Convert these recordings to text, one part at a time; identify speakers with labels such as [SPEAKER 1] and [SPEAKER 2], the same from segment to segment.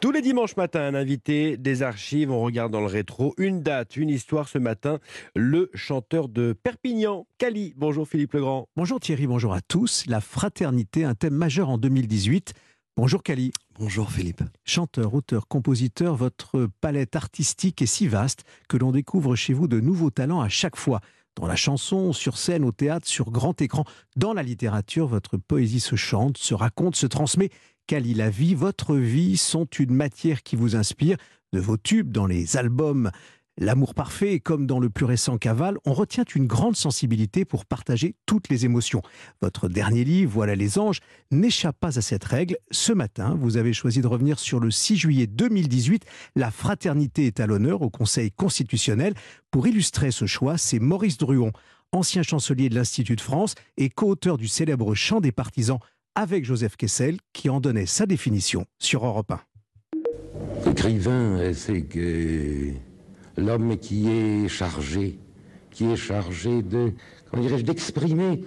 [SPEAKER 1] Tous les dimanches matin, un invité des archives, on regarde dans le rétro une date, une histoire ce matin, le chanteur de Perpignan, Cali. Bonjour Philippe Legrand.
[SPEAKER 2] Bonjour Thierry, bonjour à tous. La fraternité, un thème majeur en 2018. Bonjour Cali.
[SPEAKER 3] Bonjour Philippe.
[SPEAKER 2] Chanteur, auteur, compositeur, votre palette artistique est si vaste que l'on découvre chez vous de nouveaux talents à chaque fois. Dans la chanson, sur scène, au théâtre, sur grand écran, dans la littérature, votre poésie se chante, se raconte, se transmet. Cali, la vie, votre vie sont une matière qui vous inspire. De vos tubes dans les albums L'amour parfait, comme dans le plus récent Caval, on retient une grande sensibilité pour partager toutes les émotions. Votre dernier livre, Voilà les anges, n'échappe pas à cette règle. Ce matin, vous avez choisi de revenir sur le 6 juillet 2018. La fraternité est à l'honneur au Conseil constitutionnel. Pour illustrer ce choix, c'est Maurice Druon, ancien chancelier de l'Institut de France et co-auteur du célèbre Chant des partisans avec Joseph Kessel, qui en donnait sa définition sur Europe
[SPEAKER 4] 1. Écrivain, c'est que l'homme qui est chargé, qui est chargé de, comment dirais-je, d'exprimer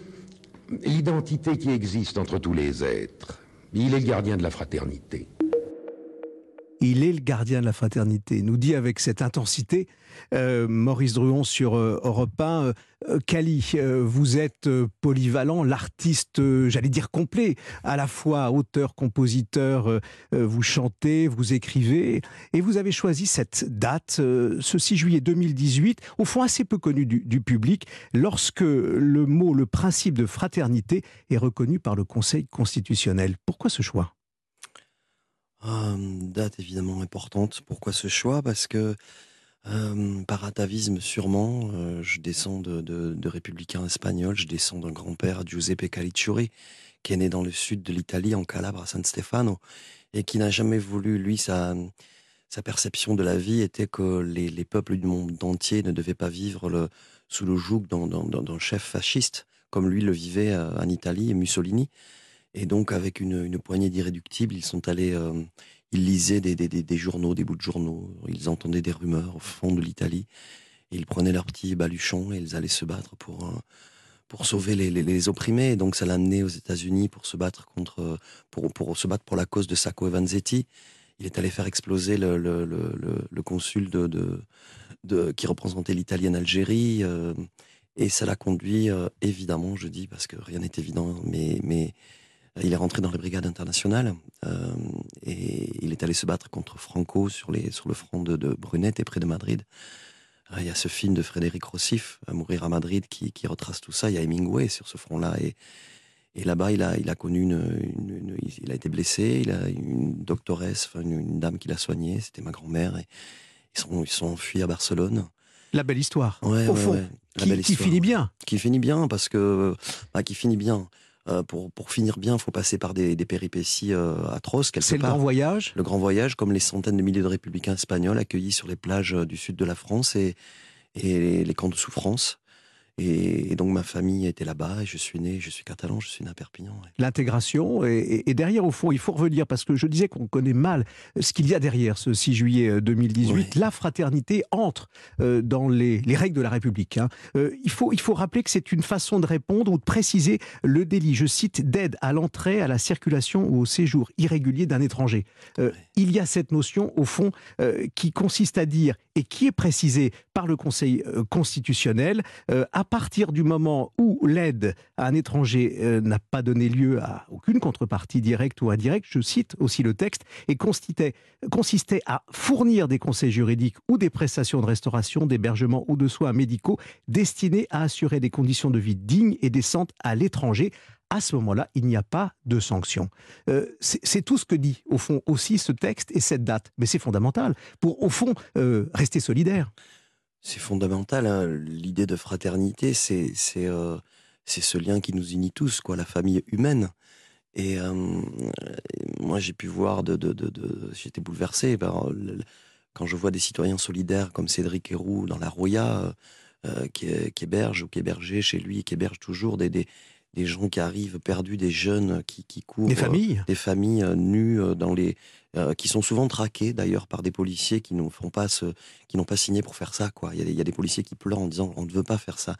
[SPEAKER 4] l'identité qui existe entre tous les êtres. Il est le gardien de la fraternité.
[SPEAKER 2] Il est le gardien de la fraternité, nous dit avec cette intensité euh, Maurice Druon sur euh, Europe 1. Euh, vous êtes polyvalent, l'artiste, j'allais dire complet, à la fois auteur, compositeur, vous chantez, vous écrivez, et vous avez choisi cette date, ce 6 juillet 2018, au fond assez peu connu du public, lorsque le mot, le principe de fraternité est reconnu par le Conseil constitutionnel. Pourquoi ce choix?
[SPEAKER 3] Euh, date évidemment importante. Pourquoi ce choix? Parce que par atavisme sûrement, je descends de, républicains espagnols, je descends d'un grand-père Giuseppe Calicciuri, qui est né dans le sud de l'Italie, en Calabre, à San Stefano, et qui n'a jamais voulu, lui, sa, perception de la vie était que les, les peuples du monde entier ne devaient pas vivre sous le joug d'un chef fasciste, comme lui le vivait en Italie et Mussolini. Et donc, avec une, poignée d'irréductibles, ils sont allés, euh, ils lisaient des, journaux, des bouts de journaux, ils entendaient des rumeurs au fond de l'Italie, ils prenaient leurs petits baluchons et ils allaient se battre pour, euh, pour sauver les, opprimés. Et donc, ça l'a amené aux États-Unis pour se battre contre, pour, pour se battre pour la cause de Sacco et Vanzetti. Il est allé faire exploser le, consul de, qui représentait l'Italie en Algérie. Euh, et ça l'a conduit, évidemment, je dis, parce que rien n'est évident, mais il est rentré dans les brigades internationales euh, et il est allé se battre contre Franco sur, les, sur le front de, de Brunette et près de Madrid. Euh, il y a ce film de Frédéric Rossif, Mourir à Madrid, qui, qui, retrace tout ça. Il y a Hemingway sur ce front-là. Et, et là-bas, il a, il a connu une, une, Il a été blessé. Il a une doctoresse, enfin une, une dame qui l'a soigné. C'était ma grand-mère. Et ils sont, ils sont enfuis à Barcelone.
[SPEAKER 2] La belle histoire.
[SPEAKER 3] Ouais,
[SPEAKER 2] au
[SPEAKER 3] ouais,
[SPEAKER 2] fond,
[SPEAKER 3] ouais. La
[SPEAKER 2] qui,
[SPEAKER 3] belle
[SPEAKER 2] qui
[SPEAKER 3] histoire.
[SPEAKER 2] finit bien.
[SPEAKER 3] Qui finit bien, parce que. Bah, qui finit bien. Euh, pour, pour finir bien, il faut passer par des, des péripéties euh, atroces. quelque
[SPEAKER 2] C'est le grand voyage?
[SPEAKER 3] Le grand voyage, comme les centaines de milliers de républicains espagnols accueillis sur les plages euh, du sud de la France et, et les, les camps de souffrance. Et, et donc ma famille était là-bas et je suis né, je suis catalan, je suis né à Perpignan. ouais.
[SPEAKER 2] L'intégration, et, derrière, au fond, il faut revenir, parce que je disais qu'on connaît mal ce qu'il y a derrière ce 6 juillet euh, 2018.
[SPEAKER 3] Oui.
[SPEAKER 2] La fraternité entre euh, dans les, les règles de la République. hein. Euh, il, faut, il faut rappeler que c'est une façon de répondre ou de préciser le délit, je cite, d'aide à l'entrée, à la circulation ou au séjour irrégulier d'un étranger. Euh. Il y a cette notion, au fond, euh, qui consiste à dire, et qui est précisée par le Conseil euh, constitutionnel, euh, à partir du moment où l'aide à un étranger euh, n'a pas donné lieu à aucune contrepartie directe ou indirecte, je cite aussi le texte, et consistait, consistait à fournir des conseils juridiques ou des prestations de restauration, d'hébergement ou de soins médicaux destinés à assurer des conditions de vie dignes et décentes à l'étranger. À ce moment-là, il n'y a pas de sanction. Euh, c'est tout ce que dit, au fond, aussi ce texte et cette date. Mais c'est fondamental pour, au fond, euh, rester solidaire.
[SPEAKER 3] C'est fondamental. hein. L'idée de fraternité, c'est euh, ce lien qui nous unit tous, quoi, la famille humaine. Et euh, moi, j'ai pu voir j'étais bouleversé quand je vois des citoyens solidaires comme Cédric Héroux dans la Roya, qui, qui héberge ou qui hébergeait chez lui, qui héberge toujours des, des gens qui arrivent perdus, des jeunes qui, qui courent,
[SPEAKER 2] Des familles?
[SPEAKER 3] des familles euh, nues euh, dans les euh, qui sont souvent traquées d'ailleurs par des policiers qui n'ont pas ce qui n'ont pas signé pour faire ça quoi. Il y, a des, il y a des policiers qui pleurent en disant on ne veut pas faire ça.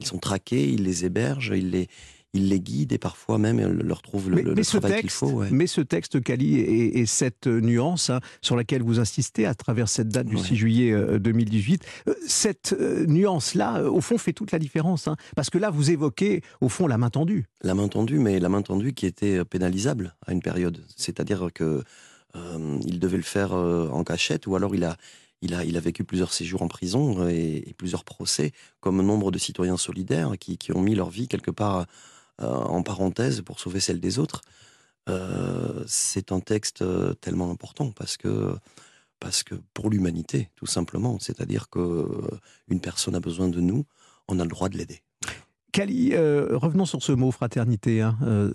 [SPEAKER 3] Ils sont traqués, ils les hébergent, ils les il les guide et parfois même leur trouve le,
[SPEAKER 2] mais,
[SPEAKER 3] le,
[SPEAKER 2] mais
[SPEAKER 3] travail qu'il faut. ouais.
[SPEAKER 2] mais ce texte, Cali, et, et cette nuance hein, sur laquelle vous insistez à travers cette date du
[SPEAKER 3] Ouais.
[SPEAKER 2] 6 juillet euh, 2018, euh, cette euh, nuance-là, euh, au fond, fait toute la différence. hein. parce que là, vous évoquez, au fond, la main tendue.
[SPEAKER 3] La main tendue, mais la main tendue qui était euh, pénalisable à une période. C'est-à-dire que euh, il devait le faire euh, en cachette, ou alors il a, il a, il a vécu plusieurs séjours en prison euh, et, et plusieurs procès, comme nombre de citoyens solidaires qui, qui ont mis leur vie quelque part euh, en parenthèse pour sauver celle des autres. Euh, c'est un texte euh, tellement important parce que parce que pour l'humanité, tout simplement. C'est-à-dire que euh, une personne a besoin de nous, on a le droit de l'aider.
[SPEAKER 2] Cali, euh, revenons sur ce mot fraternité, hein, euh,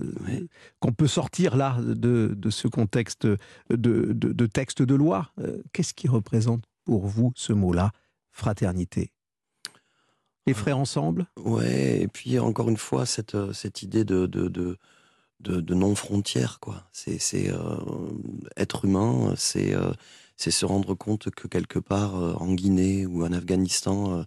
[SPEAKER 2] qu'on peut sortir là de, de ce contexte de, de, de texte de loi. Euh, Qu'est-ce qui représente pour vous ce mot-là, fraternité? Les frères ensemble?
[SPEAKER 3] Ouais, et puis encore une fois, cette, euh, cette idée de, de, de, non-frontière, quoi. C'est euh, être humain, c'est euh, c'est se rendre compte que quelque part, en Guinée ou en Afghanistan,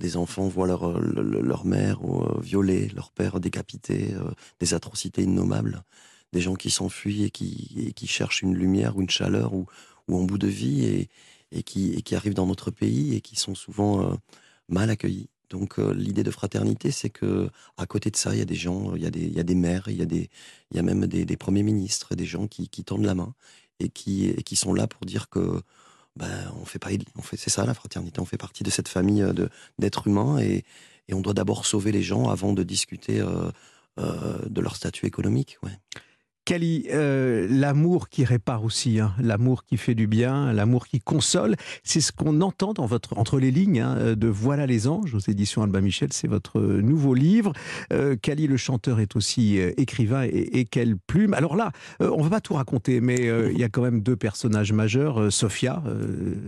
[SPEAKER 3] des enfants voient leur, le- le- leur mère violée, leur père décapité, des atrocités innommables, des gens qui s'enfuient et qui, et qui cherchent une lumière ou une chaleur ou, ou un bout de vie et, et, qui, et qui arrivent dans notre pays et qui sont souvent mal accueillis. Donc euh, l'idée de fraternité, c'est que à côté de ça, il y a des gens, il y a des, maires, il y a même des, premiers ministres, des gens qui, tendent la main et qui, sont là pour dire que ben on fait pas, on fait, c'est ça la fraternité, on fait partie de cette famille euh, d'êtres humains et, on doit d'abord sauver les gens avant de discuter euh, de leur statut économique.
[SPEAKER 2] Cali, euh, l'amour qui répare aussi, hein, l'amour qui fait du bien, l'amour qui console, c'est ce qu'on entend dans votre entre les lignes hein, de Voilà les anges aux éditions Albin Michel, c'est votre nouveau livre. Euh, Cali le chanteur est aussi euh, écrivain et, et quelle plume. Alors là, euh, on va pas tout raconter, mais il y a quand même deux personnages majeurs, Sophia,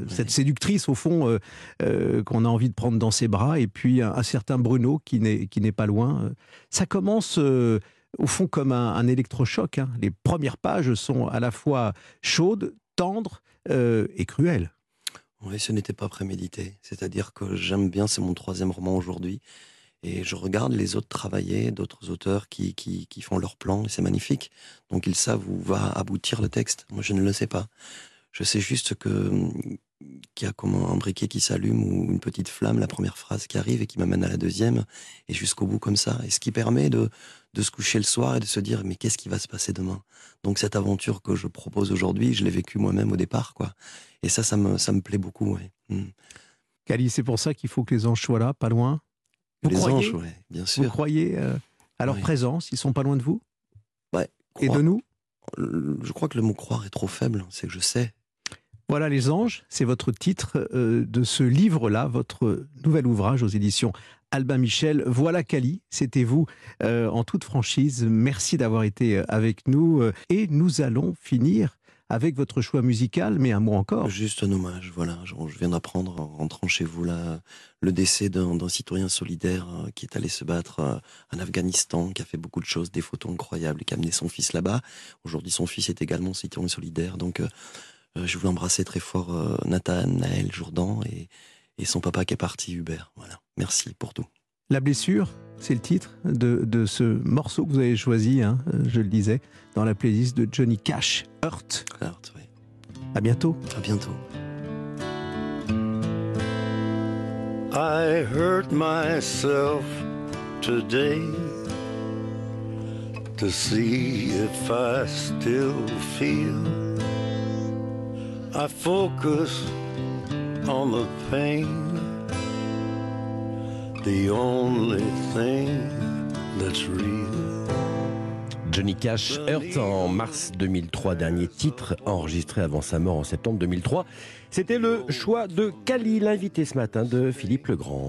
[SPEAKER 2] cette séductrice au fond qu'on a envie de prendre dans ses bras, et puis un, un certain Bruno qui n'est pas loin. Ça commence au fond comme un, électrochoc. hein. Les premières pages sont à la fois chaudes, tendres euh, et cruelles.
[SPEAKER 3] Oui, ce n'était pas prémédité. C'est-à-dire que j'aime bien, c'est mon troisième roman aujourd'hui. Et je regarde les autres travailler, d'autres auteurs qui, qui, qui font leur plan, et c'est magnifique. Donc ils savent où va aboutir le texte. Moi, je ne le sais pas. Je sais juste que qu'il y a comme un briquet qui s'allume ou une petite flamme, la première phrase qui arrive et qui m'amène à la deuxième, et jusqu'au bout comme ça. Et ce qui permet de, de se coucher le soir et de se dire, mais qu'est-ce qui va se passer demain? Donc cette aventure que je propose aujourd'hui, je l'ai vécue moi-même au départ, quoi. Et ça, ça me, ça me plaît beaucoup, ouais. Mm.
[SPEAKER 2] Cali, c'est pour ça qu'il faut que les anges soient là, pas loin? Vous
[SPEAKER 3] Les
[SPEAKER 2] croyez,
[SPEAKER 3] anges, ouais, bien
[SPEAKER 2] vous
[SPEAKER 3] sûr.
[SPEAKER 2] croyez euh, à leur
[SPEAKER 3] Oui.
[SPEAKER 2] présence? Ils sont pas loin de vous?
[SPEAKER 3] Ouais,
[SPEAKER 2] Et de nous?
[SPEAKER 3] Je crois que le mot croire est trop faible, c'est que je sais.
[SPEAKER 2] Voilà les anges, c'est votre titre euh, de ce livre-là, votre nouvel ouvrage aux éditions Albin Michel. Voilà Cali, c'était vous euh, en toute franchise. Merci d'avoir été euh, avec nous euh, et nous allons finir avec votre choix musical, mais un mot encore.
[SPEAKER 3] Juste un hommage, voilà. Je, viens d'apprendre en rentrant chez vous là, le décès d'un citoyen solidaire qui est allé se battre en Afghanistan, qui a fait beaucoup de choses, des photos incroyables, qui a amené son fils là-bas. Aujourd'hui, son fils est également citoyen solidaire. Donc, je voulais embrasser très fort Nathan, Naël, Jourdan et, et son papa qui est parti, Hubert. Voilà. Merci pour tout.
[SPEAKER 2] La blessure, c'est le titre de, de ce morceau que vous avez choisi, hein, je le disais, dans la playlist de Johnny Cash, Hurt.
[SPEAKER 3] Alors, ouais.
[SPEAKER 2] À bientôt.
[SPEAKER 3] À bientôt.
[SPEAKER 5] I hurt myself today to see if I still feel. I focus
[SPEAKER 1] Johnny Cash, Hurt en mars 2003, dernier titre enregistré avant sa mort en septembre 2003. C'était le choix de Cali, l'invité ce matin de Philippe Legrand.